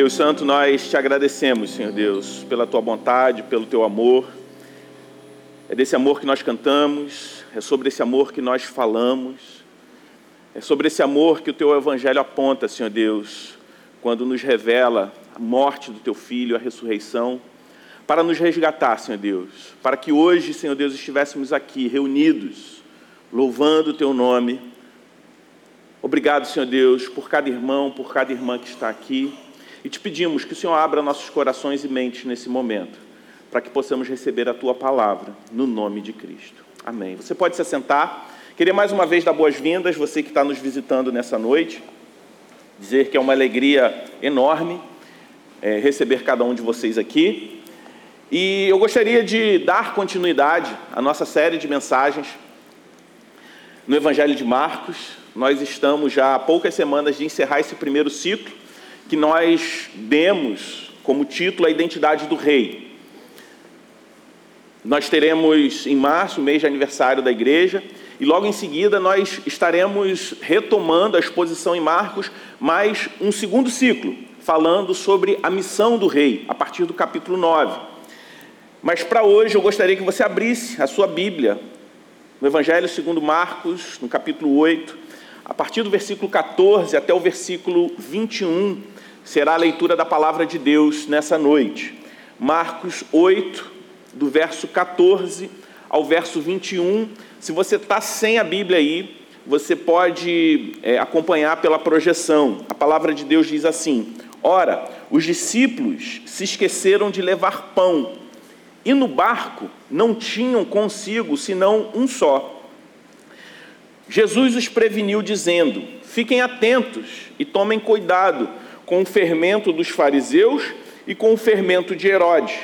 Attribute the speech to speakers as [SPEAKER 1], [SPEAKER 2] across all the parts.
[SPEAKER 1] Deus Santo, nós te agradecemos, Senhor Deus, pela tua bondade, pelo teu amor. É desse amor que nós cantamos, é sobre esse amor que nós falamos, é sobre esse amor que o teu evangelho aponta, Senhor Deus, quando nos revela a morte do teu filho, a ressurreição, para nos resgatar, Senhor Deus, para que hoje, Senhor Deus, estivéssemos aqui reunidos, louvando o teu nome. Obrigado, Senhor Deus, por cada irmão, por cada irmã que está aqui. E te pedimos que o Senhor abra nossos corações e mentes nesse momento, para que possamos receber a tua palavra, no nome de Cristo. Amém. Você pode se assentar. Queria mais uma vez dar boas-vindas, você que está nos visitando nessa noite, dizer que é uma alegria enorme é, receber cada um de vocês aqui. E eu gostaria de dar continuidade à nossa série de mensagens no Evangelho de Marcos. Nós estamos já há poucas semanas de encerrar esse primeiro ciclo que nós demos como título a identidade do rei. Nós teremos em março, mês de aniversário da igreja, e logo em seguida nós estaremos retomando a exposição em Marcos, mais um segundo ciclo, falando sobre a missão do rei, a partir do capítulo 9. Mas para hoje eu gostaria que você abrisse a sua Bíblia no Evangelho segundo Marcos, no capítulo 8, a partir do versículo 14 até o versículo 21, será a leitura da palavra de Deus nessa noite. Marcos 8, do verso 14 ao verso 21. Se você está sem a Bíblia aí, você pode é, acompanhar pela projeção. A palavra de Deus diz assim: Ora, os discípulos se esqueceram de levar pão, e no barco não tinham consigo senão um só. Jesus os preveniu, dizendo: Fiquem atentos e tomem cuidado com o fermento dos fariseus e com o fermento de Herodes.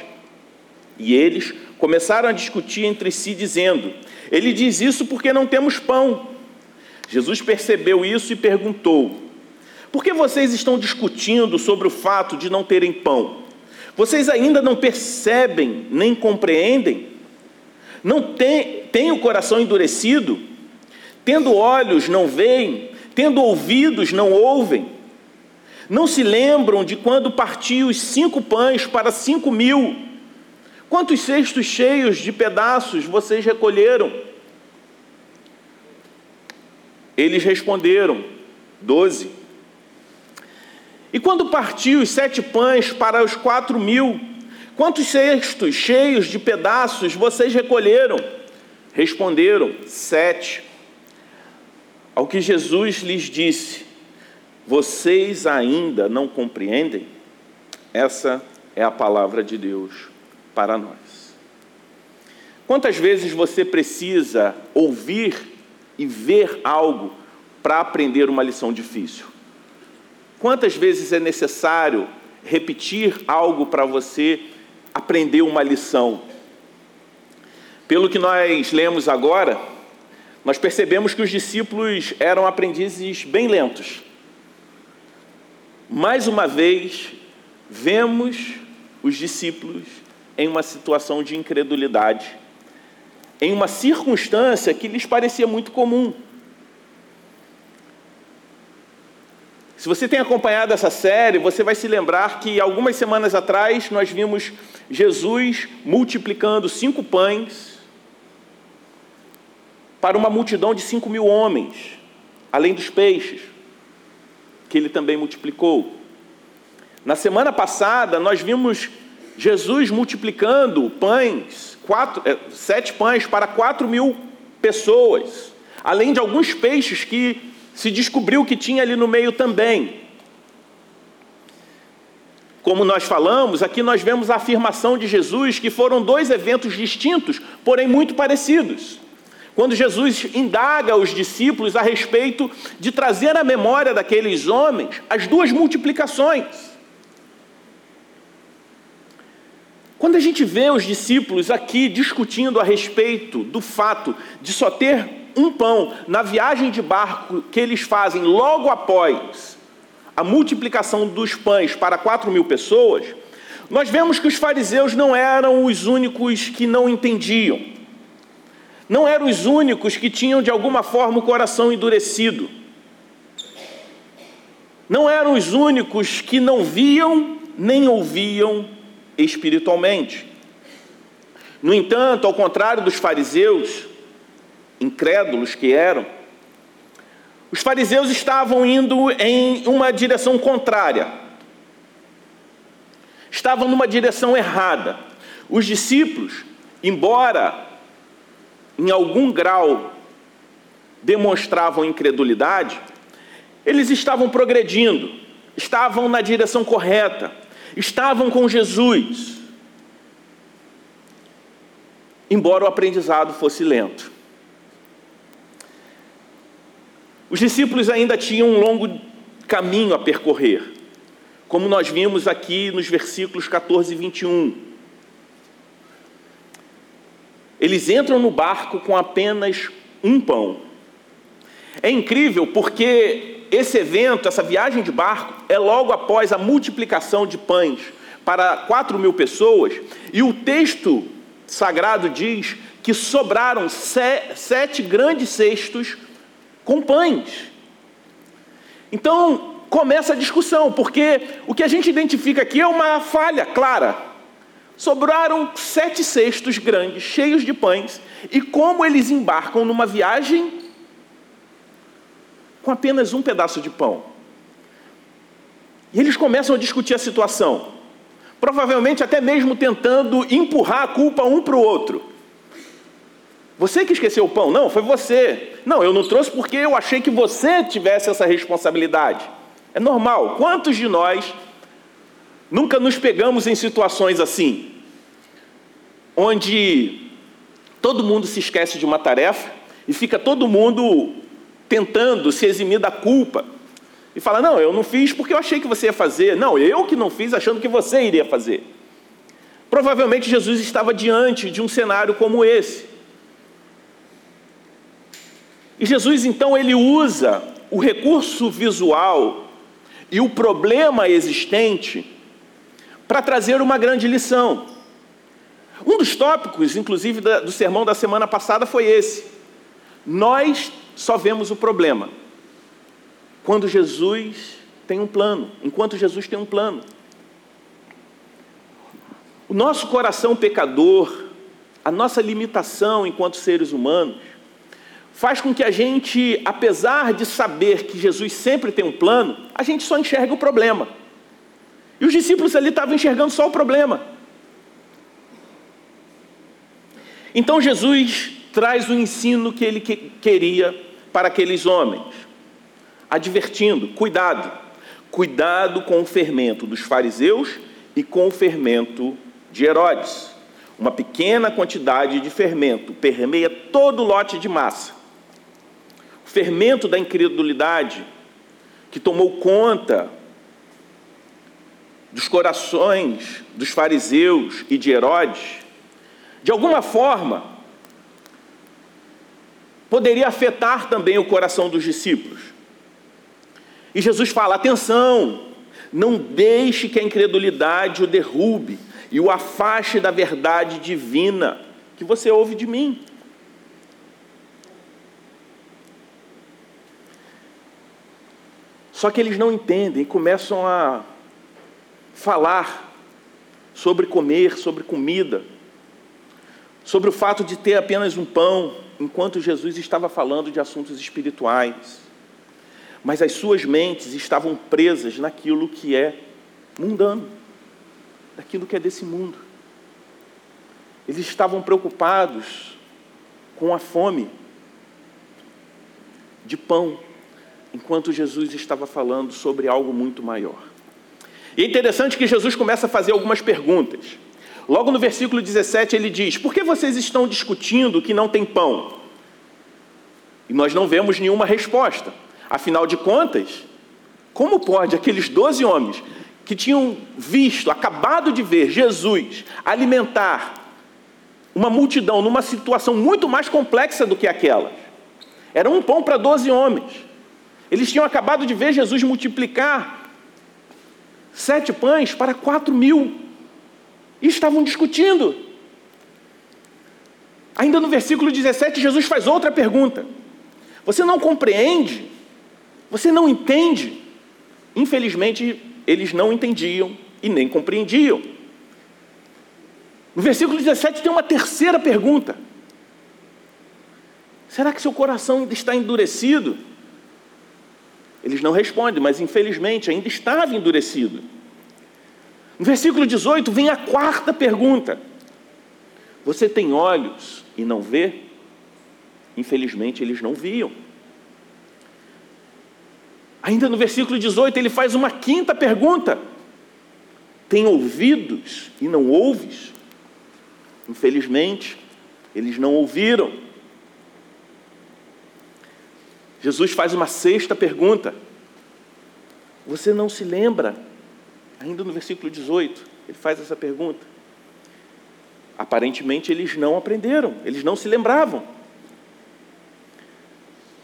[SPEAKER 1] E eles começaram a discutir entre si, dizendo: Ele diz isso porque não temos pão. Jesus percebeu isso e perguntou: Por que vocês estão discutindo sobre o fato de não terem pão? Vocês ainda não percebem nem compreendem? Não têm tem o coração endurecido? Tendo olhos, não veem? Tendo ouvidos, não ouvem? Não se lembram de quando parti os cinco pães para cinco mil? Quantos cestos cheios de pedaços vocês recolheram? Eles responderam: doze. E quando partiu os sete pães para os quatro mil, quantos cestos cheios de pedaços vocês recolheram? Responderam: sete. Ao que Jesus lhes disse: vocês ainda não compreendem? Essa é a palavra de Deus para nós. Quantas vezes você precisa ouvir e ver algo para aprender uma lição difícil? Quantas vezes é necessário repetir algo para você aprender uma lição? Pelo que nós lemos agora, nós percebemos que os discípulos eram aprendizes bem lentos mais uma vez, vemos os discípulos em uma situação de incredulidade, em uma circunstância que lhes parecia muito comum. Se você tem acompanhado essa série, você vai se lembrar que algumas semanas atrás nós vimos Jesus multiplicando cinco pães para uma multidão de cinco mil homens, além dos peixes que ele também multiplicou. Na semana passada, nós vimos Jesus multiplicando pães, quatro, é, sete pães para quatro mil pessoas, além de alguns peixes que se descobriu que tinha ali no meio também. Como nós falamos, aqui nós vemos a afirmação de Jesus que foram dois eventos distintos, porém muito parecidos quando Jesus indaga os discípulos a respeito de trazer à memória daqueles homens as duas multiplicações. Quando a gente vê os discípulos aqui discutindo a respeito do fato de só ter um pão na viagem de barco que eles fazem logo após a multiplicação dos pães para quatro mil pessoas, nós vemos que os fariseus não eram os únicos que não entendiam não eram os únicos que tinham de alguma forma o coração endurecido. não eram os únicos que não viam nem ouviam espiritualmente. No entanto, ao contrário dos fariseus, incrédulos que eram, os fariseus estavam indo em uma direção contrária, estavam numa direção errada. Os discípulos, embora em algum grau demonstravam incredulidade, eles estavam progredindo, estavam na direção correta, estavam com Jesus, embora o aprendizado fosse lento. Os discípulos ainda tinham um longo caminho a percorrer, como nós vimos aqui nos versículos 14 e 21. Eles entram no barco com apenas um pão. É incrível porque esse evento, essa viagem de barco, é logo após a multiplicação de pães para quatro mil pessoas, e o texto sagrado diz que sobraram sete grandes cestos com pães. Então começa a discussão, porque o que a gente identifica aqui é uma falha clara. Sobraram sete cestos grandes, cheios de pães, e como eles embarcam numa viagem com apenas um pedaço de pão? E eles começam a discutir a situação, provavelmente até mesmo tentando empurrar a culpa um para o outro. Você que esqueceu o pão? Não, foi você. Não, eu não trouxe porque eu achei que você tivesse essa responsabilidade. É normal. Quantos de nós Nunca nos pegamos em situações assim, onde todo mundo se esquece de uma tarefa e fica todo mundo tentando se eximir da culpa e fala: Não, eu não fiz porque eu achei que você ia fazer. Não, eu que não fiz achando que você iria fazer. Provavelmente Jesus estava diante de um cenário como esse. E Jesus então ele usa o recurso visual e o problema existente para trazer uma grande lição. Um dos tópicos, inclusive, do sermão da semana passada foi esse. Nós só vemos o problema quando Jesus tem um plano, enquanto Jesus tem um plano. O nosso coração pecador, a nossa limitação enquanto seres humanos, faz com que a gente, apesar de saber que Jesus sempre tem um plano, a gente só enxerga o problema. E os discípulos ali estavam enxergando só o problema. Então Jesus traz o ensino que ele queria para aqueles homens, advertindo: cuidado, cuidado com o fermento dos fariseus e com o fermento de Herodes. Uma pequena quantidade de fermento permeia todo o lote de massa. O fermento da incredulidade que tomou conta dos corações dos fariseus e de Herodes, de alguma forma, poderia afetar também o coração dos discípulos. E Jesus fala: atenção, não deixe que a incredulidade o derrube e o afaste da verdade divina que você ouve de mim. Só que eles não entendem e começam a falar sobre comer, sobre comida, sobre o fato de ter apenas um pão, enquanto Jesus estava falando de assuntos espirituais. Mas as suas mentes estavam presas naquilo que é mundano, naquilo que é desse mundo. Eles estavam preocupados com a fome de pão, enquanto Jesus estava falando sobre algo muito maior. E é interessante que Jesus começa a fazer algumas perguntas. Logo no versículo 17 ele diz: Por que vocês estão discutindo que não tem pão? E nós não vemos nenhuma resposta. Afinal de contas, como pode aqueles doze homens que tinham visto, acabado de ver Jesus alimentar uma multidão numa situação muito mais complexa do que aquela? Era um pão para doze homens. Eles tinham acabado de ver Jesus multiplicar sete pães para quatro mil. E estavam discutindo. Ainda no versículo 17, Jesus faz outra pergunta: Você não compreende? Você não entende? infelizmente, eles não entendiam e nem compreendiam. No versículo 17 tem uma terceira pergunta: Será que seu coração está endurecido? Eles não respondem, mas infelizmente ainda estava endurecido. No versículo 18 vem a quarta pergunta: Você tem olhos e não vê? Infelizmente eles não viam. Ainda no versículo 18 ele faz uma quinta pergunta: Tem ouvidos e não ouves? Infelizmente, eles não ouviram. Jesus faz uma sexta pergunta. Você não se lembra? Ainda no versículo 18, ele faz essa pergunta. Aparentemente eles não aprenderam, eles não se lembravam.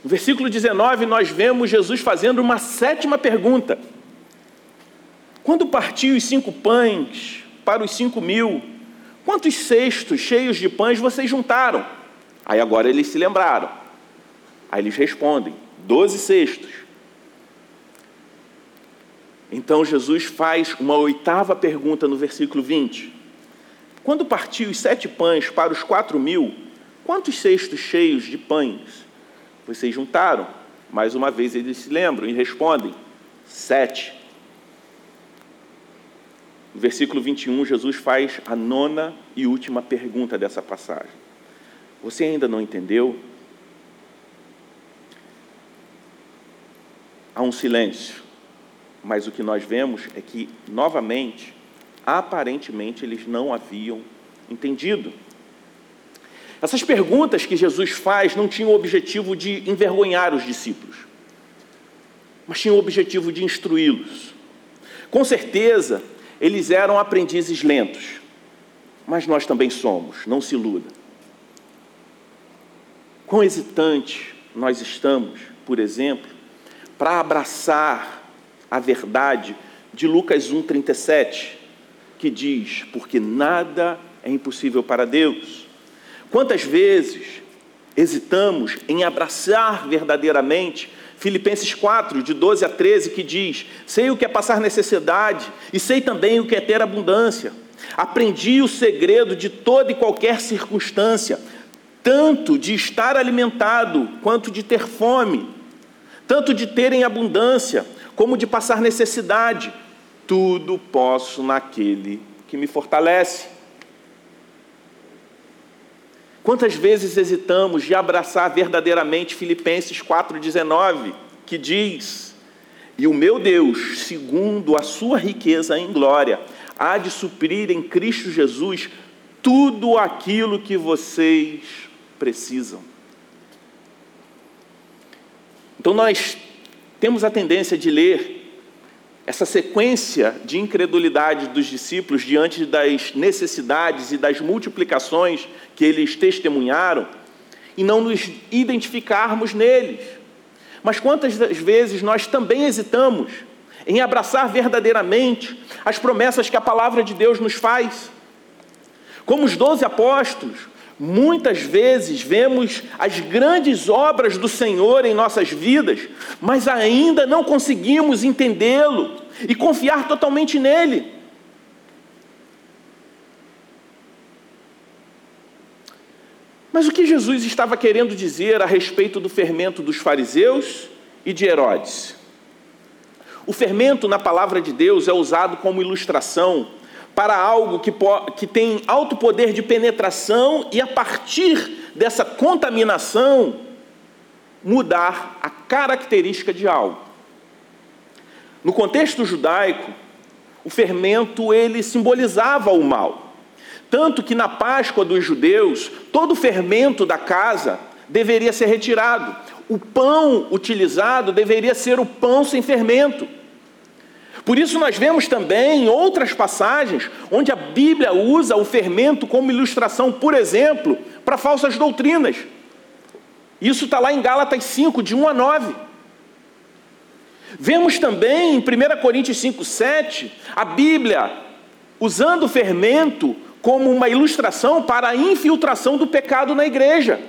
[SPEAKER 1] No versículo 19, nós vemos Jesus fazendo uma sétima pergunta. Quando partiu os cinco pães para os cinco mil, quantos cestos cheios de pães vocês juntaram? Aí agora eles se lembraram. Aí eles respondem: doze cestos. Então Jesus faz uma oitava pergunta no versículo 20. Quando partiu os sete pães para os quatro mil, quantos cestos cheios de pães vocês juntaram? Mais uma vez eles se lembram e respondem: sete. No versículo 21, Jesus faz a nona e última pergunta dessa passagem. Você ainda não entendeu? Há um silêncio, mas o que nós vemos é que, novamente, aparentemente eles não haviam entendido. Essas perguntas que Jesus faz não tinham o objetivo de envergonhar os discípulos, mas tinham o objetivo de instruí-los. Com certeza, eles eram aprendizes lentos, mas nós também somos, não se iluda. Quão hesitante nós estamos, por exemplo, para abraçar a verdade de Lucas 1,37, que diz: Porque nada é impossível para Deus. Quantas vezes hesitamos em abraçar verdadeiramente Filipenses 4, de 12 a 13, que diz: Sei o que é passar necessidade e sei também o que é ter abundância. Aprendi o segredo de toda e qualquer circunstância, tanto de estar alimentado quanto de ter fome, tanto de ter em abundância como de passar necessidade tudo posso naquele que me fortalece. Quantas vezes hesitamos de abraçar verdadeiramente Filipenses 4,19, que diz: E o meu Deus, segundo a sua riqueza em glória, há de suprir em Cristo Jesus tudo aquilo que vocês precisam. Então nós temos a tendência de ler essa sequência de incredulidade dos discípulos diante das necessidades e das multiplicações que eles testemunharam e não nos identificarmos neles. Mas quantas vezes nós também hesitamos em abraçar verdadeiramente as promessas que a palavra de Deus nos faz? Como os doze apóstolos, Muitas vezes vemos as grandes obras do Senhor em nossas vidas, mas ainda não conseguimos entendê-lo e confiar totalmente nele. Mas o que Jesus estava querendo dizer a respeito do fermento dos fariseus e de Herodes? O fermento, na palavra de Deus, é usado como ilustração para algo que, que tem alto poder de penetração e, a partir dessa contaminação, mudar a característica de algo. No contexto judaico, o fermento ele simbolizava o mal. Tanto que na Páscoa dos judeus, todo o fermento da casa deveria ser retirado. O pão utilizado deveria ser o pão sem fermento. Por isso, nós vemos também outras passagens onde a Bíblia usa o fermento como ilustração, por exemplo, para falsas doutrinas. Isso está lá em Gálatas 5, de 1 a 9. Vemos também em 1 Coríntios 5, 7, a Bíblia usando o fermento como uma ilustração para a infiltração do pecado na igreja.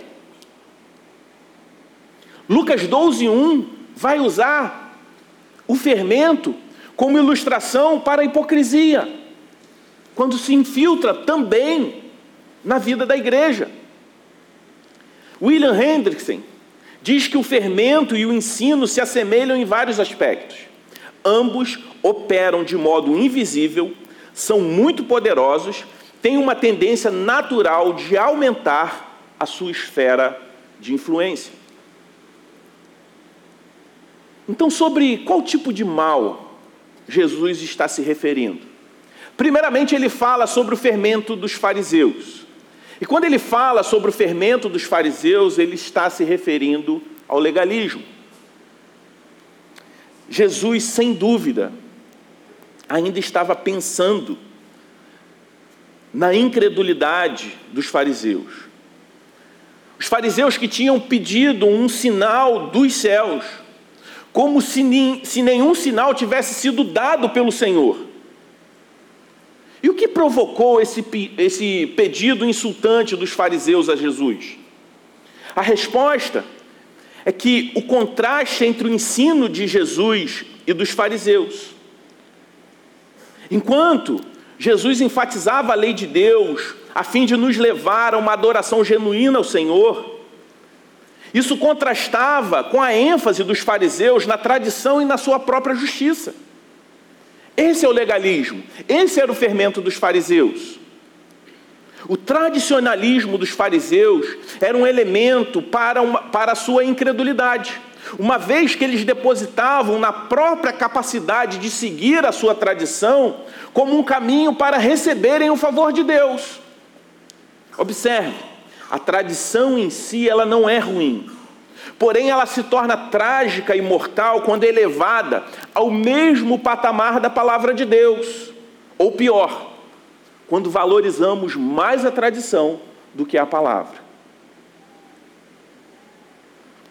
[SPEAKER 1] Lucas 12, 1 vai usar o fermento como ilustração para a hipocrisia, quando se infiltra também na vida da igreja. William Hendrickson diz que o fermento e o ensino se assemelham em vários aspectos. Ambos operam de modo invisível, são muito poderosos, têm uma tendência natural de aumentar a sua esfera de influência. Então, sobre qual tipo de mal Jesus está se referindo? Primeiramente, ele fala sobre o fermento dos fariseus. E quando ele fala sobre o fermento dos fariseus, ele está se referindo ao legalismo. Jesus, sem dúvida, ainda estava pensando na incredulidade dos fariseus. Os fariseus que tinham pedido um sinal dos céus como se, se nenhum sinal tivesse sido dado pelo Senhor. E o que provocou esse, esse pedido insultante dos fariseus a Jesus? A resposta é que o contraste entre o ensino de Jesus e dos fariseus. Enquanto Jesus enfatizava a lei de Deus a fim de nos levar a uma adoração genuína ao Senhor, isso contrastava com a ênfase dos fariseus na tradição e na sua própria justiça. Esse é o legalismo, esse era o fermento dos fariseus. O tradicionalismo dos fariseus era um elemento para, uma, para a sua incredulidade, uma vez que eles depositavam na própria capacidade de seguir a sua tradição como um caminho para receberem o favor de Deus. Observe, a tradição em si ela não é ruim. Porém, ela se torna trágica e mortal quando é elevada ao mesmo patamar da palavra de Deus. Ou pior, quando valorizamos mais a tradição do que a palavra.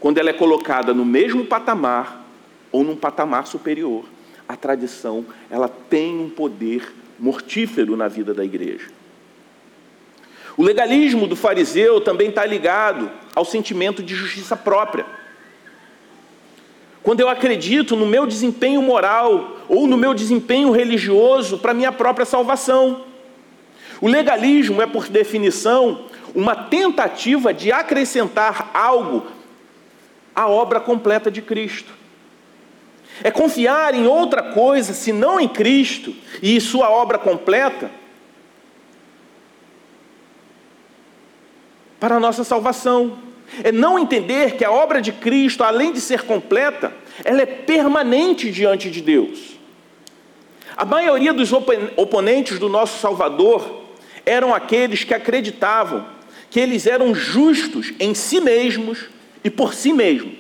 [SPEAKER 1] Quando ela é colocada no mesmo patamar ou num patamar superior, a tradição ela tem um poder mortífero na vida da igreja. O legalismo do fariseu também está ligado ao sentimento de justiça própria. Quando eu acredito no meu desempenho moral ou no meu desempenho religioso para minha própria salvação. O legalismo é, por definição, uma tentativa de acrescentar algo à obra completa de Cristo. É confiar em outra coisa, senão em Cristo e sua obra completa, para a nossa salvação. É não entender que a obra de Cristo, além de ser completa, ela é permanente diante de Deus. A maioria dos oponentes do nosso Salvador eram aqueles que acreditavam que eles eram justos em si mesmos e por si mesmos.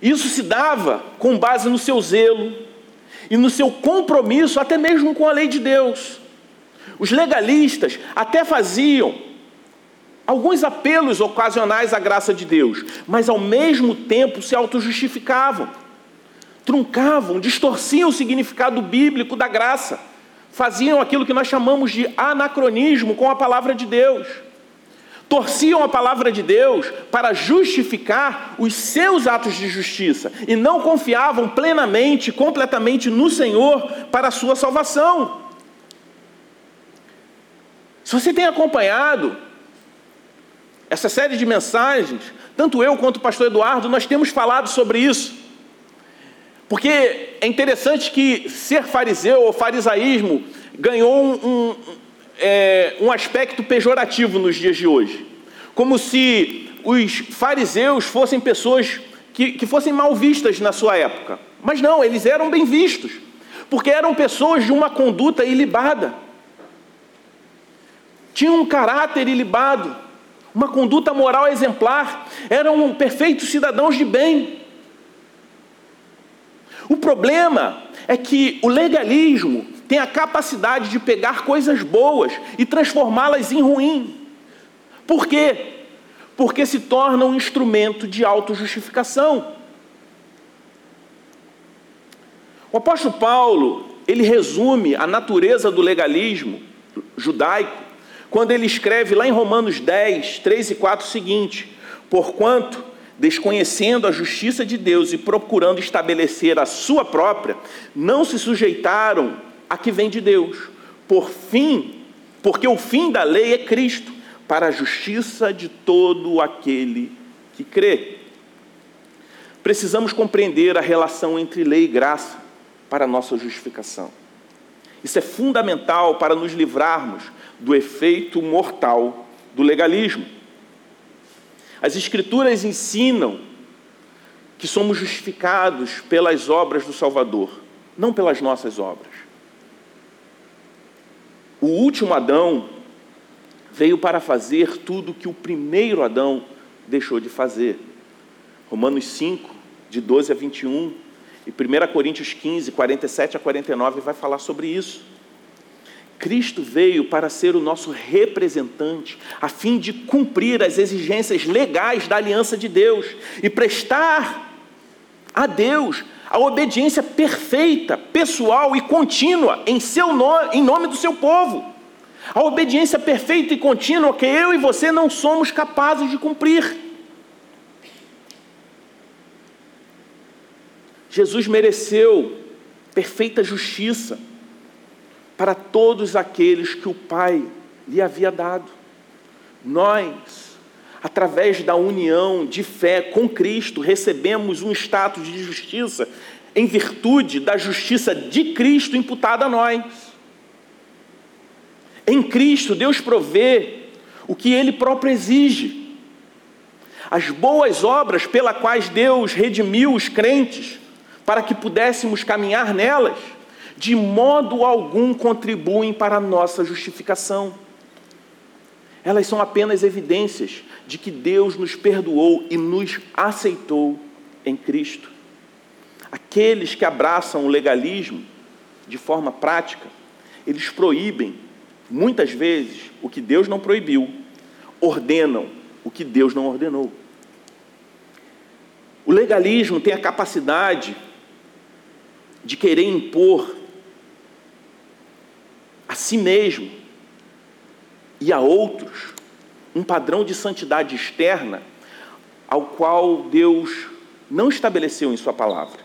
[SPEAKER 1] Isso se dava com base no seu zelo e no seu compromisso, até mesmo com a lei de Deus. Os legalistas até faziam alguns apelos ocasionais à graça de Deus, mas ao mesmo tempo se autojustificavam, truncavam, distorciam o significado bíblico da graça, faziam aquilo que nós chamamos de anacronismo com a palavra de Deus. Torciam a palavra de Deus para justificar os seus atos de justiça e não confiavam plenamente, completamente no Senhor para a sua salvação. Se você tem acompanhado essa série de mensagens, tanto eu quanto o pastor Eduardo, nós temos falado sobre isso. Porque é interessante que ser fariseu ou farisaísmo ganhou um, um, é, um aspecto pejorativo nos dias de hoje. Como se os fariseus fossem pessoas que, que fossem mal vistas na sua época. Mas não, eles eram bem vistos, porque eram pessoas de uma conduta ilibada tinham um caráter ilibado, uma conduta moral exemplar, eram perfeitos cidadãos de bem. O problema é que o legalismo tem a capacidade de pegar coisas boas e transformá-las em ruim. Por quê? Porque se torna um instrumento de autojustificação. O apóstolo Paulo, ele resume a natureza do legalismo judaico quando ele escreve lá em Romanos 10, 3 e 4 o seguinte: Porquanto desconhecendo a justiça de Deus e procurando estabelecer a sua própria, não se sujeitaram a que vem de Deus. Por fim, porque o fim da lei é Cristo, para a justiça de todo aquele que crê. Precisamos compreender a relação entre lei e graça para a nossa justificação. Isso é fundamental para nos livrarmos do efeito mortal do legalismo. As Escrituras ensinam que somos justificados pelas obras do Salvador, não pelas nossas obras. O último Adão veio para fazer tudo que o primeiro Adão deixou de fazer. Romanos 5, de 12 a 21, e 1 Coríntios 15, 47 a 49 vai falar sobre isso. Cristo veio para ser o nosso representante, a fim de cumprir as exigências legais da aliança de Deus e prestar a Deus a obediência perfeita, pessoal e contínua em, seu nome, em nome do seu povo. A obediência perfeita e contínua que eu e você não somos capazes de cumprir. Jesus mereceu perfeita justiça para todos aqueles que o Pai lhe havia dado. Nós, através da união de fé com Cristo, recebemos um status de justiça em virtude da justiça de Cristo imputada a nós. Em Cristo, Deus provê o que Ele próprio exige. As boas obras pela quais Deus redimiu os crentes, para que pudéssemos caminhar nelas, de modo algum contribuem para a nossa justificação. Elas são apenas evidências de que Deus nos perdoou e nos aceitou em Cristo. Aqueles que abraçam o legalismo de forma prática, eles proíbem, muitas vezes, o que Deus não proibiu, ordenam o que Deus não ordenou. O legalismo tem a capacidade de querer impor a si mesmo e a outros um padrão de santidade externa ao qual Deus não estabeleceu em Sua palavra.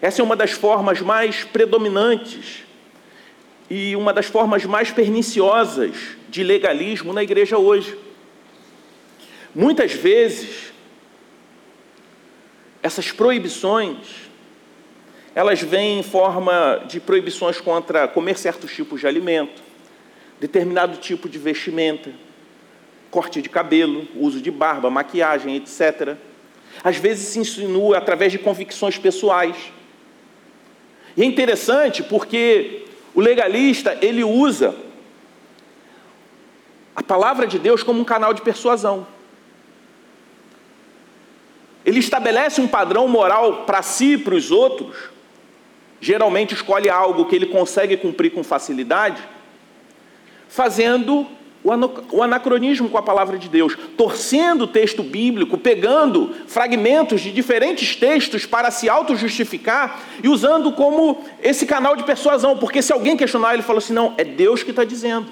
[SPEAKER 1] Essa é uma das formas mais predominantes e uma das formas mais perniciosas de legalismo na igreja hoje. Muitas vezes, essas proibições elas vêm em forma de proibições contra comer certos tipos de alimento, determinado tipo de vestimenta, corte de cabelo, uso de barba, maquiagem, etc. Às vezes se insinua através de convicções pessoais. E é interessante porque o legalista, ele usa a palavra de Deus como um canal de persuasão. Ele estabelece um padrão moral para si e para os outros, geralmente escolhe algo que ele consegue cumprir com facilidade, fazendo o anacronismo com a palavra de Deus, torcendo o texto bíblico, pegando fragmentos de diferentes textos para se auto-justificar e usando como esse canal de persuasão, porque se alguém questionar, ele fala assim: não, é Deus que está dizendo.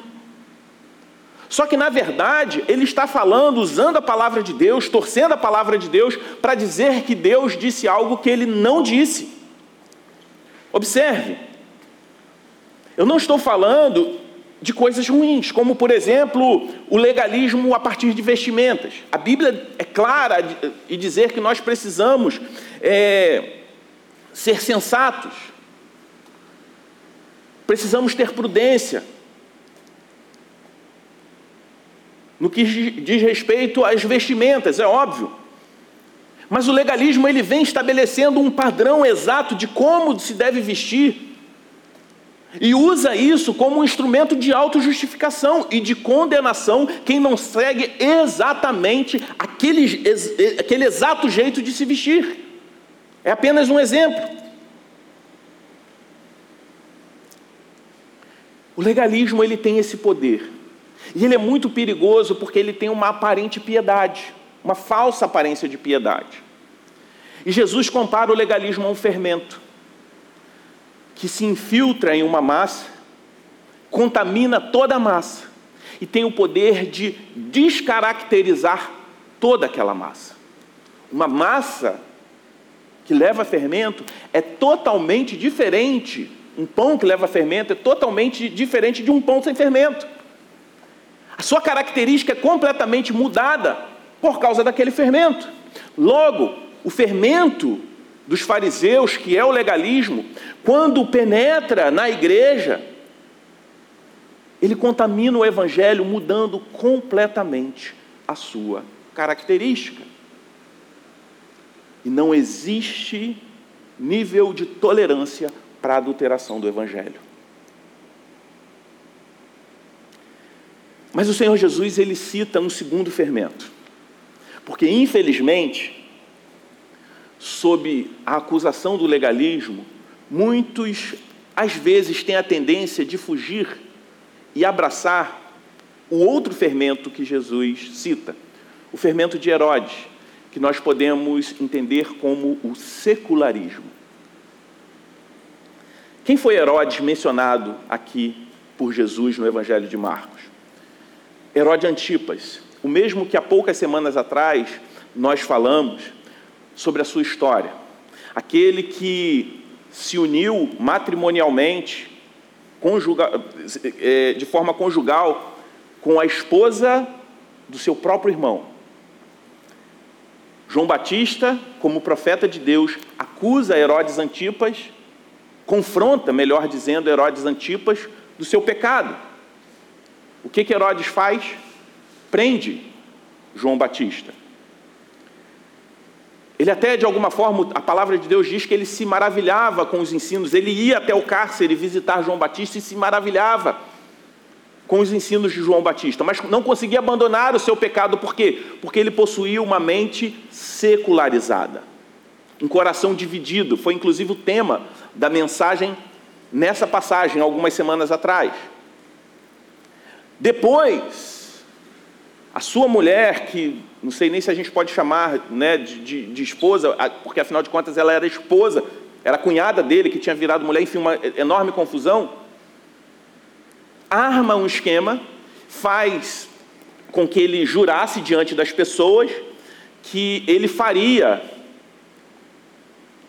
[SPEAKER 1] Só que, na verdade, ele está falando, usando a palavra de Deus, torcendo a palavra de Deus, para dizer que Deus disse algo que ele não disse. Observe, eu não estou falando de coisas ruins, como por exemplo o legalismo a partir de vestimentas. A Bíblia é clara em dizer que nós precisamos é, ser sensatos, precisamos ter prudência no que diz respeito às vestimentas, é óbvio. Mas o legalismo ele vem estabelecendo um padrão exato de como se deve vestir. E usa isso como um instrumento de autojustificação e de condenação quem não segue exatamente aquele, aquele exato jeito de se vestir. É apenas um exemplo. O legalismo ele tem esse poder. E ele é muito perigoso porque ele tem uma aparente piedade uma falsa aparência de piedade. E Jesus compara o legalismo a um fermento que se infiltra em uma massa, contamina toda a massa e tem o poder de descaracterizar toda aquela massa. uma massa que leva fermento é totalmente diferente. Um pão que leva fermento é totalmente diferente de um pão sem fermento. A sua característica é completamente mudada por causa daquele fermento. Logo, o fermento dos fariseus, que é o legalismo, quando penetra na igreja, ele contamina o evangelho, mudando completamente a sua característica. E não existe nível de tolerância para a adulteração do evangelho. Mas o Senhor Jesus ele cita um segundo fermento. Porque infelizmente, sob a acusação do legalismo, muitos às vezes têm a tendência de fugir e abraçar o outro fermento que Jesus cita, o fermento de Herodes, que nós podemos entender como o secularismo. Quem foi Herodes mencionado aqui por Jesus no Evangelho de Marcos? Herodes Antipas, o mesmo que há poucas semanas atrás nós falamos sobre a sua história. Aquele que se uniu matrimonialmente, conjuga, é, de forma conjugal, com a esposa do seu próprio irmão. João Batista, como profeta de Deus, acusa Herodes Antipas, confronta, melhor dizendo, Herodes Antipas do seu pecado. O que, que Herodes faz? Prende João Batista. Ele até, de alguma forma, a palavra de Deus diz que ele se maravilhava com os ensinos. Ele ia até o cárcere visitar João Batista e se maravilhava com os ensinos de João Batista, mas não conseguia abandonar o seu pecado, por quê? Porque ele possuía uma mente secularizada, um coração dividido. Foi inclusive o tema da mensagem nessa passagem, algumas semanas atrás. Depois, a sua mulher, que não sei nem se a gente pode chamar né, de, de, de, esposa, porque afinal de contas ela era esposa, era cunhada dele que tinha virado mulher, enfim, uma enorme confusão. Arma um esquema, faz com que ele jurasse diante das pessoas que ele faria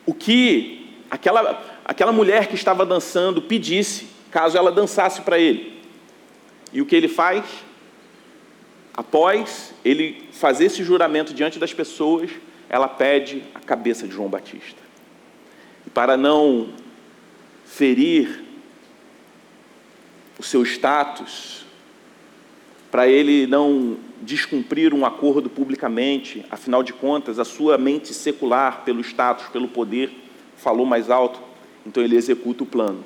[SPEAKER 1] o que aquela, aquela mulher que estava dançando pedisse, caso ela dançasse para ele. E o que ele faz? Após ele fazer esse juramento diante das pessoas, ela pede a cabeça de João Batista. E para não ferir o seu status, para ele não descumprir um acordo publicamente, afinal de contas, a sua mente secular, pelo status, pelo poder, falou mais alto, então ele executa o plano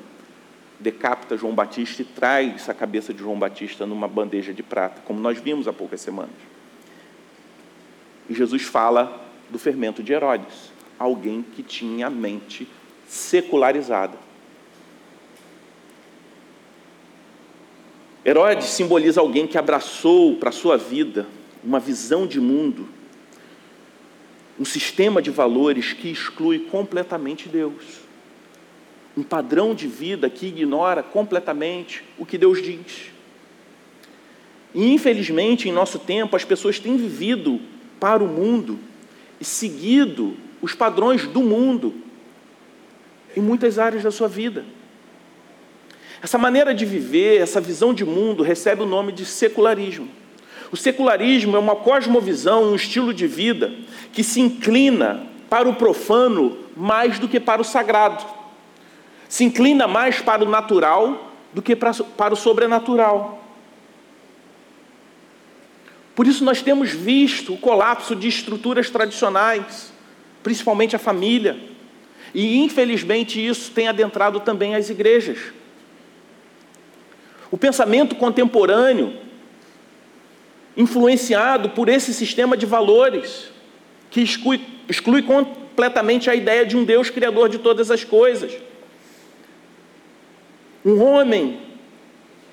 [SPEAKER 1] decapita João Batista e traz a cabeça de João Batista numa bandeja de prata, como nós vimos há poucas semanas. E Jesus fala do fermento de Herodes, alguém que tinha a mente secularizada. Herodes simboliza alguém que abraçou para a sua vida uma visão de mundo, um sistema de valores que exclui completamente Deus um padrão de vida que ignora completamente o que Deus diz. E infelizmente, em nosso tempo, as pessoas têm vivido para o mundo e seguido os padrões do mundo em muitas áreas da sua vida. Essa maneira de viver, essa visão de mundo, recebe o nome de secularismo. O secularismo é uma cosmovisão, um estilo de vida que se inclina para o profano mais do que para o sagrado se inclina mais para o natural do que para o sobrenatural. Por isso, nós temos visto o colapso de estruturas tradicionais, principalmente a família, e infelizmente isso tem adentrado também as igrejas. O pensamento contemporâneo, influenciado por esse sistema de valores, que exclui, exclui completamente a ideia de um Deus criador de todas as coisas um homem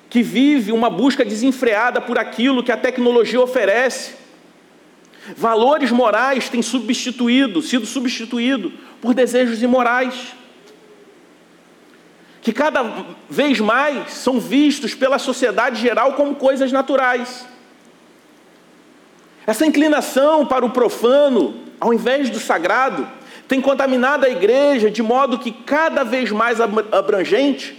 [SPEAKER 1] que vive uma busca desenfreada por aquilo que a tecnologia oferece. Valores morais têm substituído, sido substituído por desejos imorais, que cada vez mais são vistos pela sociedade geral como coisas naturais. Essa inclinação para o profano ao invés do sagrado, tem contaminado a igreja de modo que cada vez mais abrangente,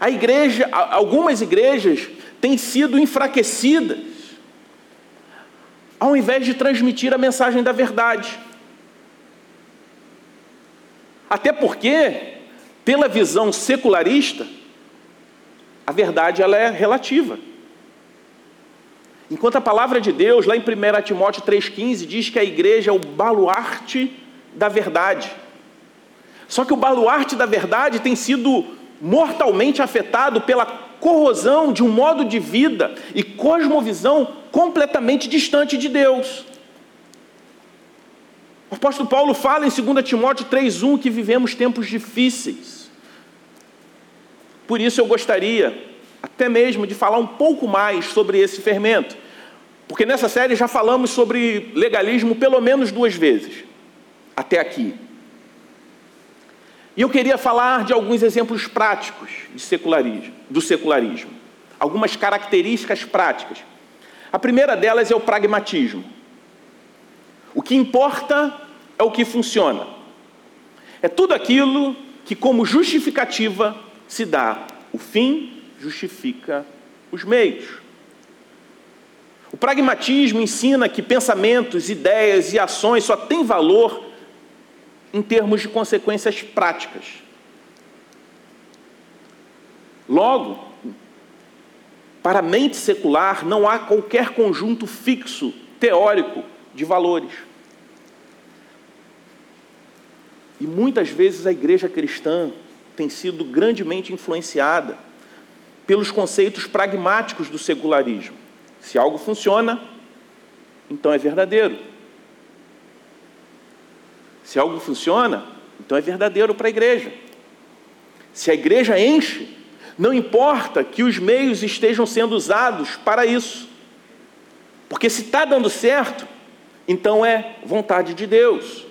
[SPEAKER 1] a igreja, algumas igrejas têm sido enfraquecidas, ao invés de transmitir a mensagem da verdade. Até porque, pela visão secularista, a verdade ela é relativa. Enquanto a palavra de Deus, lá em 1 Timóteo 3,15, diz que a igreja é o baluarte da verdade. Só que o baluarte da verdade tem sido mortalmente afetado pela corrosão de um modo de vida e cosmovisão completamente distante de Deus. O apóstolo Paulo fala em 2 Timóteo 3,1 que vivemos tempos difíceis. Por isso eu gostaria até mesmo de falar um pouco mais sobre esse fermento, porque nessa série já falamos sobre legalismo pelo menos duas vezes, até aqui. E eu queria falar de alguns exemplos práticos de secularismo, do secularismo, algumas características práticas. A primeira delas é o pragmatismo. O que importa é o que funciona. É tudo aquilo que, como justificativa, se dá o fim justifica os meios. O pragmatismo ensina que pensamentos, ideias e ações só têm valor em termos de consequências práticas. Logo, para a mente secular não há qualquer conjunto fixo, teórico, de valores. E muitas vezes a igreja cristã tem sido grandemente influenciada pelos conceitos pragmáticos do secularismo. Se algo funciona, então é verdadeiro. Se algo funciona, então é verdadeiro para a igreja. Se a igreja enche, não importa que os meios estejam sendo usados para isso. Porque se está dando certo, então é vontade de Deus.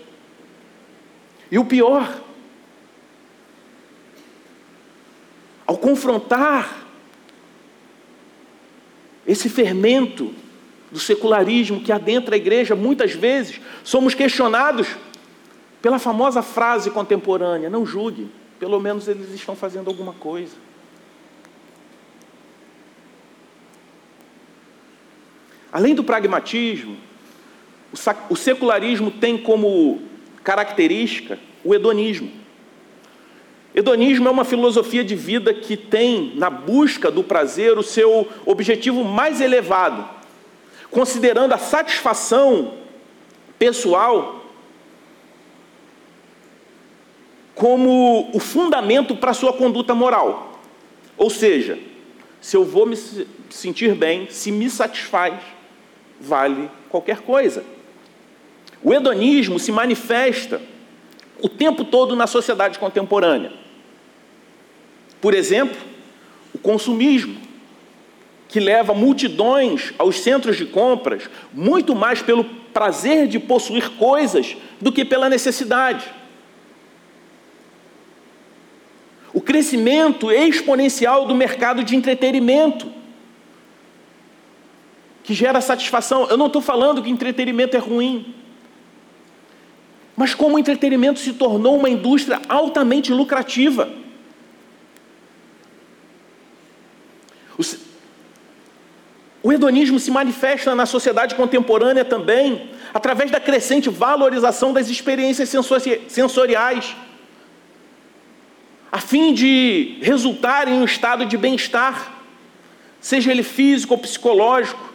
[SPEAKER 1] E o pior, ao confrontar esse fermento do secularismo que adentra a igreja, muitas vezes somos questionados pela famosa frase contemporânea: não julgue, pelo menos eles estão fazendo alguma coisa. Além do pragmatismo, o secularismo tem como característica o hedonismo. Hedonismo é uma filosofia de vida que tem na busca do prazer o seu objetivo mais elevado, considerando a satisfação pessoal como o fundamento para a sua conduta moral. Ou seja, se eu vou me sentir bem, se me satisfaz, vale qualquer coisa. O hedonismo se manifesta o tempo todo na sociedade contemporânea. Por exemplo, o consumismo, que leva multidões aos centros de compras muito mais pelo prazer de possuir coisas do que pela necessidade. O crescimento exponencial do mercado de entretenimento, que gera satisfação. Eu não estou falando que entretenimento é ruim, mas como o entretenimento se tornou uma indústria altamente lucrativa. O hedonismo se manifesta na sociedade contemporânea também através da crescente valorização das experiências sensoriais, a fim de resultar em um estado de bem-estar, seja ele físico ou psicológico.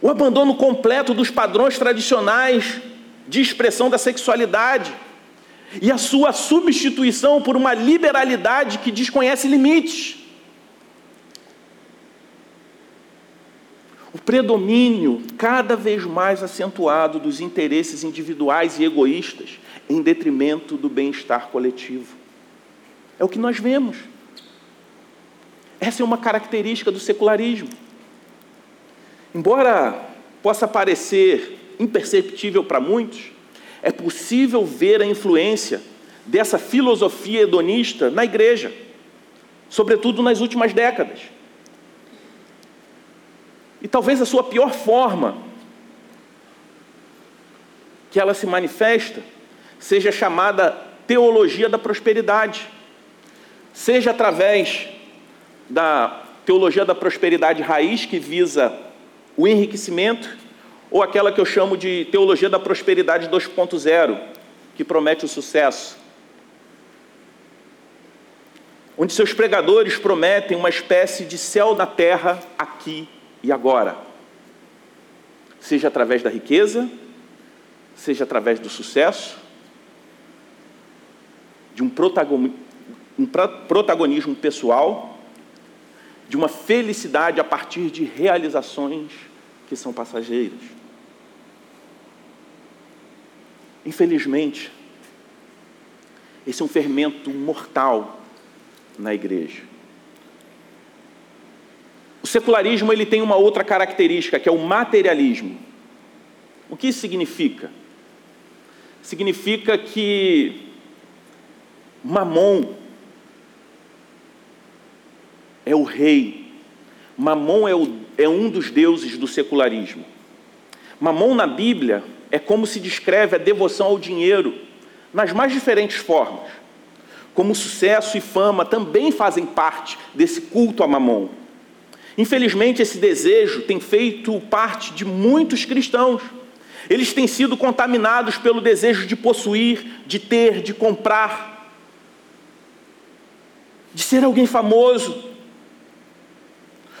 [SPEAKER 1] O abandono completo dos padrões tradicionais de expressão da sexualidade e a sua substituição por uma liberalidade que desconhece limites. o predomínio cada vez mais acentuado dos interesses individuais e egoístas em detrimento do bem-estar coletivo. É o que nós vemos. Essa é uma característica do secularismo. Embora possa parecer imperceptível para muitos, é possível ver a influência dessa filosofia hedonista na igreja, sobretudo nas últimas décadas. E talvez a sua pior forma que ela se manifesta seja chamada teologia da prosperidade, seja através da teologia da prosperidade raiz, que visa o enriquecimento, ou aquela que eu chamo de teologia da prosperidade 2.0, que promete o sucesso. Onde seus pregadores prometem uma espécie de céu na terra aqui e agora. Seja através da riqueza, seja através do sucesso, de um protagonismo pessoal, de uma felicidade a partir de realizações que são passageiras. Infelizmente, esse é um fermento mortal na igreja. O secularismo ele tem uma outra característica, que é o materialismo. O que isso significa? Significa que Mamon é o rei, Mamon é, o, é um dos deuses do secularismo. Mamon na Bíblia é como se descreve a devoção ao dinheiro nas mais diferentes formas. Como sucesso e fama também fazem parte desse culto a Mamon. Infelizmente, esse desejo tem feito parte de muitos cristãos. Eles têm sido contaminados pelo desejo de possuir, de ter, de comprar de ser alguém famoso,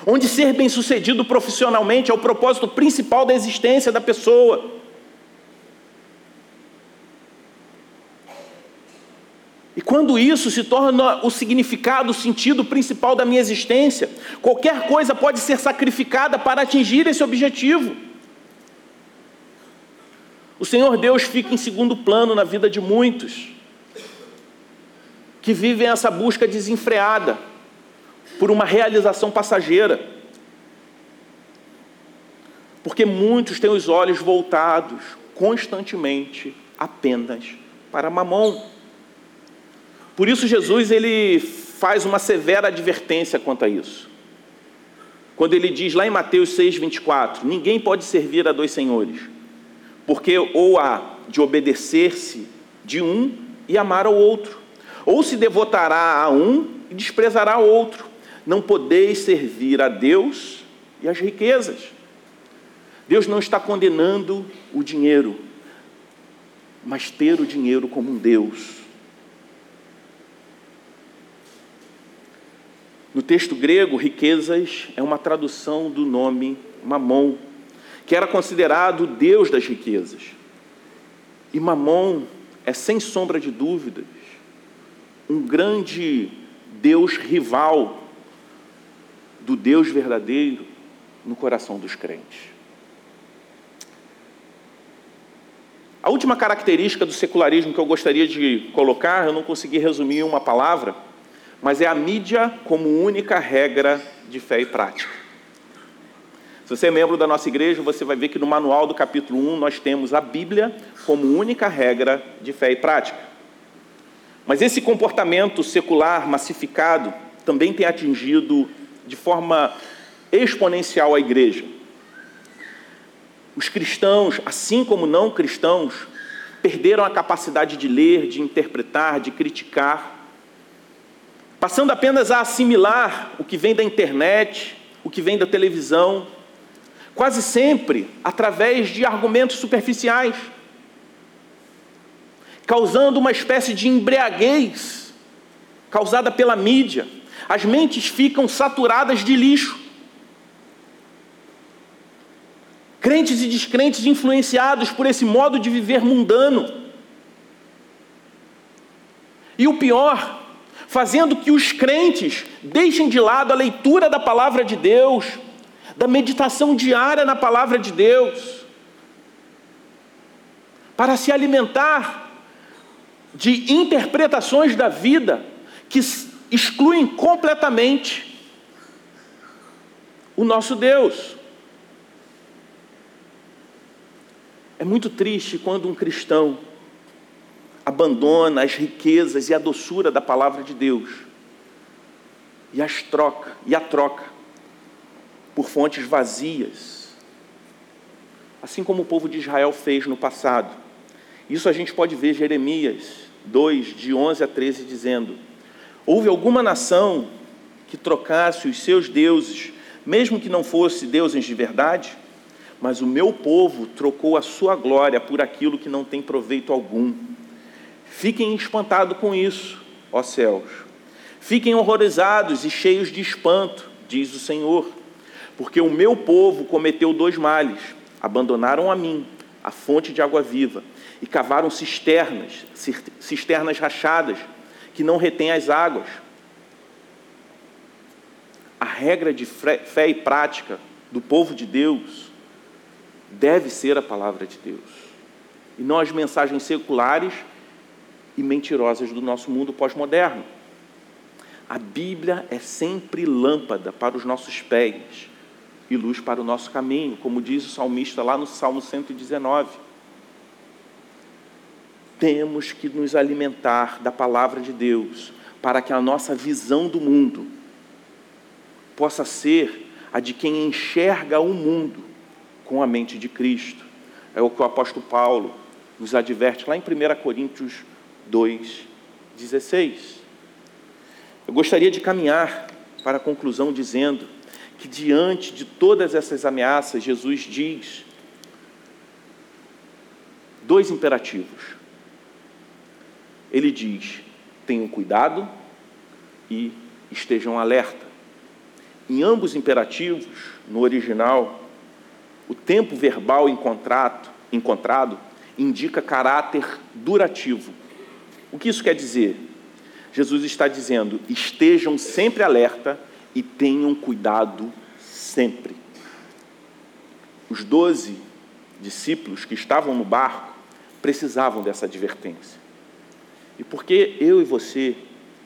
[SPEAKER 1] onde ser bem-sucedido profissionalmente é o propósito principal da existência da pessoa. E quando isso se torna o significado, o sentido principal da minha existência, qualquer coisa pode ser sacrificada para atingir esse objetivo. O Senhor Deus fica em segundo plano na vida de muitos que vivem essa busca desenfreada por uma realização passageira. Porque muitos têm os olhos voltados constantemente apenas para Mamon. Por isso Jesus ele faz uma severa advertência quanto a isso. Quando ele diz lá em Mateus 6:24, ninguém pode servir a dois senhores, porque ou há de obedecer-se de um e amar ao outro, ou se devotará a um e desprezará o outro. Não podeis servir a Deus e as riquezas. Deus não está condenando o dinheiro, mas ter o dinheiro como um Deus. No texto grego, riquezas é uma tradução do nome Mamon, que era considerado o Deus das riquezas. E Mamon é, sem sombra de dúvidas, um grande Deus rival do Deus verdadeiro no coração dos crentes. A última característica do secularismo que eu gostaria de colocar, eu não consegui resumir em uma palavra, mas é a mídia como única regra de fé e prática. Se você é membro da nossa igreja, você vai ver que no manual do capítulo 1 nós temos a Bíblia como única regra de fé e prática. Mas esse comportamento secular massificado também tem atingido de forma exponencial a igreja. Os cristãos, assim como não cristãos, perderam a capacidade de ler, de interpretar, de criticar, passando apenas a assimilar o que vem da internet, o que vem da televisão, quase sempre através de argumentos superficiais causando uma espécie de embriaguez causada pela mídia. As mentes ficam saturadas de lixo. Crentes e descrentes influenciados por esse modo de viver mundano. E o pior, fazendo que os crentes deixem de lado a leitura da palavra de Deus, da meditação diária na palavra de Deus, para se alimentar de interpretações da vida que excluem completamente o nosso Deus. É muito triste quando um cristão abandona as riquezas e a doçura da palavra de Deus e as troca e a troca por fontes vazias, assim como o povo de Israel fez no passado Isso a gente pode ver Jeremias 2, de 11 a 13, dizendo: Houve alguma nação que trocasse os seus deuses, mesmo que não fosse deuses de verdade? Mas o meu povo trocou a sua glória por aquilo que não tem proveito algum. Fiquem espantados com isso, ó céus. Fiquem horrorizados e cheios de espanto, diz o Senhor, porque o meu povo cometeu dois males: abandonaram a mim, a fonte de água viva, e cavaram cisternas, cisternas rachadas, que não retêm as águas. A regra de fé e prática do povo de Deus deve ser a palavra de Deus, e não as mensagens seculares e mentirosas do nosso mundo pós-moderno. A Bíblia é sempre lâmpada para os nossos pés e luz para o nosso caminho, como diz o salmista lá no Salmo 119 temos que nos alimentar da palavra de Deus para que a nossa visão do mundo possa ser a de quem enxerga o mundo com a mente de Cristo. É o que o apóstolo Paulo nos adverte lá em 1 Coríntios 2, 16. Eu gostaria de caminhar para a conclusão dizendo que, diante de todas essas ameaças, Jesus diz dois imperativos ele diz: tenham cuidado e estejam alerta. Em ambos imperativos, no original, o tempo verbal encontrado, encontrado indica caráter durativo. O que isso quer dizer? Jesus está dizendo: estejam sempre alerta e tenham cuidado sempre. Os doze discípulos que estavam no barco precisavam dessa advertência. E porque eu e você,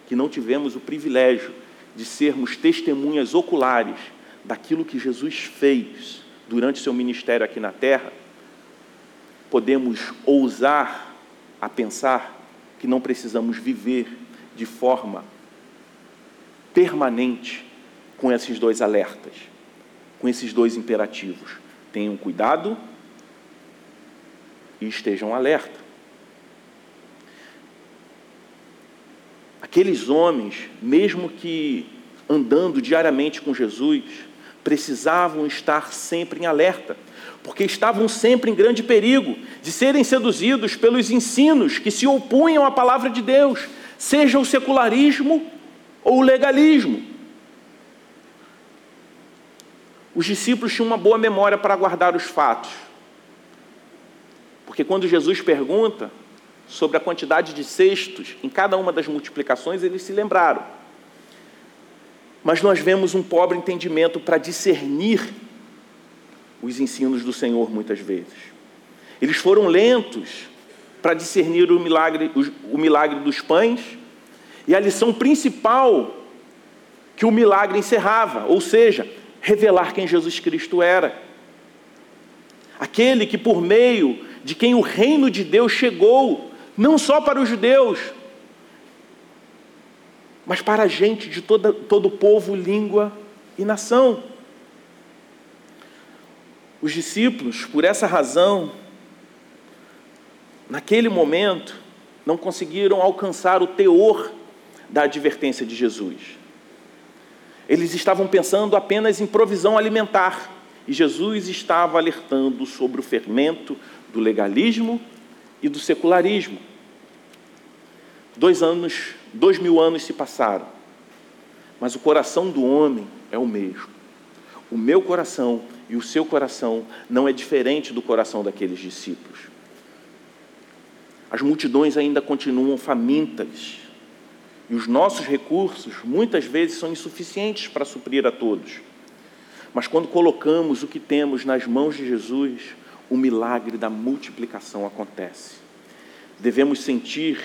[SPEAKER 1] que não tivemos o privilégio de sermos testemunhas oculares daquilo que Jesus fez durante seu ministério aqui na terra, podemos ousar a pensar que não precisamos viver de forma permanente com esses dois alertas, com esses dois imperativos. Tenham cuidado e estejam alerta. Aqueles homens, mesmo que andando diariamente com Jesus, precisavam estar sempre em alerta, porque estavam sempre em grande perigo de serem seduzidos pelos ensinos que se opunham à palavra de Deus, seja o secularismo ou o legalismo. Os discípulos tinham uma boa memória para guardar os fatos, porque quando Jesus pergunta, sobre a quantidade de cestos em cada uma das multiplicações, eles se lembraram. Mas nós vemos um pobre entendimento para discernir os ensinos do Senhor muitas vezes. Eles foram lentos para discernir o milagre, o milagre dos pães e a lição principal que o milagre encerrava, ou seja, revelar quem Jesus Cristo era. Aquele que, por meio de quem o reino de Deus chegou não só para os judeus, mas para a gente de toda, todo povo, língua e nação. Os discípulos, por essa razão, naquele momento, não conseguiram alcançar o teor da advertência de Jesus. Eles estavam pensando apenas em provisão alimentar, e Jesus estava alertando sobre o fermento do legalismo e do secularismo. Dois anos, dois mil anos se passaram, mas o coração do homem é o mesmo. O meu coração e o seu coração não é diferente do coração daqueles discípulos. As multidões ainda continuam famintas e os nossos recursos muitas vezes são insuficientes para suprir a todos. Mas quando colocamos o que temos nas mãos de Jesus, o milagre da multiplicação acontece. Devemos sentir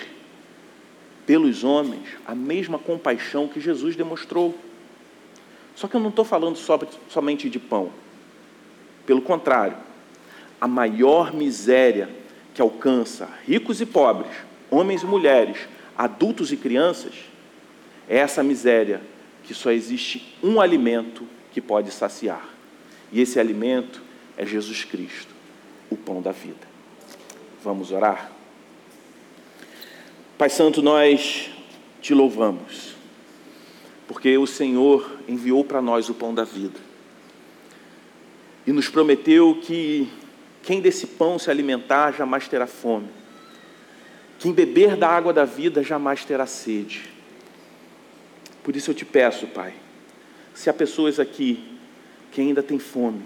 [SPEAKER 1] pelos homens a mesma compaixão que Jesus demonstrou. Só que eu não estou falando sobre, somente de pão. Pelo contrário, a maior miséria que alcança ricos e pobres, homens e mulheres, adultos e crianças, é essa miséria que só existe um alimento que pode saciar. E esse alimento é Jesus Cristo o pão da vida. Vamos orar? Pai Santo, nós te louvamos, porque o Senhor enviou para nós o pão da vida e nos prometeu que quem desse pão se alimentar jamais terá fome, quem beber da água da vida jamais terá sede. Por isso eu te peço, Pai, se há pessoas aqui que ainda têm fome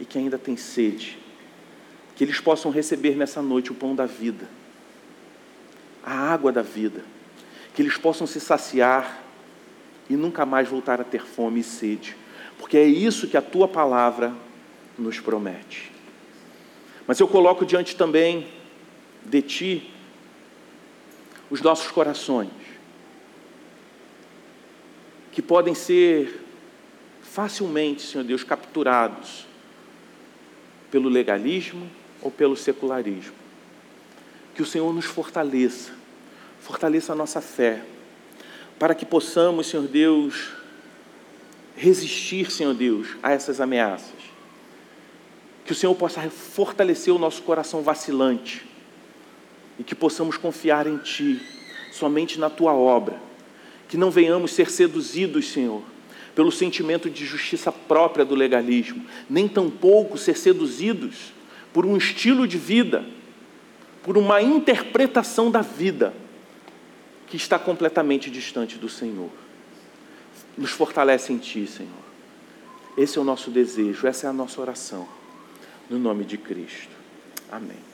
[SPEAKER 1] e que ainda têm sede, que eles possam receber nessa noite o pão da vida, a água da vida, que eles possam se saciar e nunca mais voltar a ter fome e sede, porque é isso que a tua palavra nos promete. Mas eu coloco diante também de ti os nossos corações, que podem ser facilmente, Senhor Deus, capturados pelo legalismo ou pelo secularismo. Que o Senhor nos fortaleça, fortaleça a nossa fé, para que possamos, Senhor Deus, resistir, Senhor Deus, a essas ameaças. Que o Senhor possa fortalecer o nosso coração vacilante e que possamos confiar em Ti, somente na Tua obra. Que não venhamos ser seduzidos, Senhor, pelo sentimento de justiça própria do legalismo, nem tampouco ser seduzidos por um estilo de vida, por uma interpretação da vida que está completamente distante do Senhor. Nos fortalece em Ti, Senhor. Esse é o nosso desejo, essa é a nossa oração. No nome de Cristo. Amém.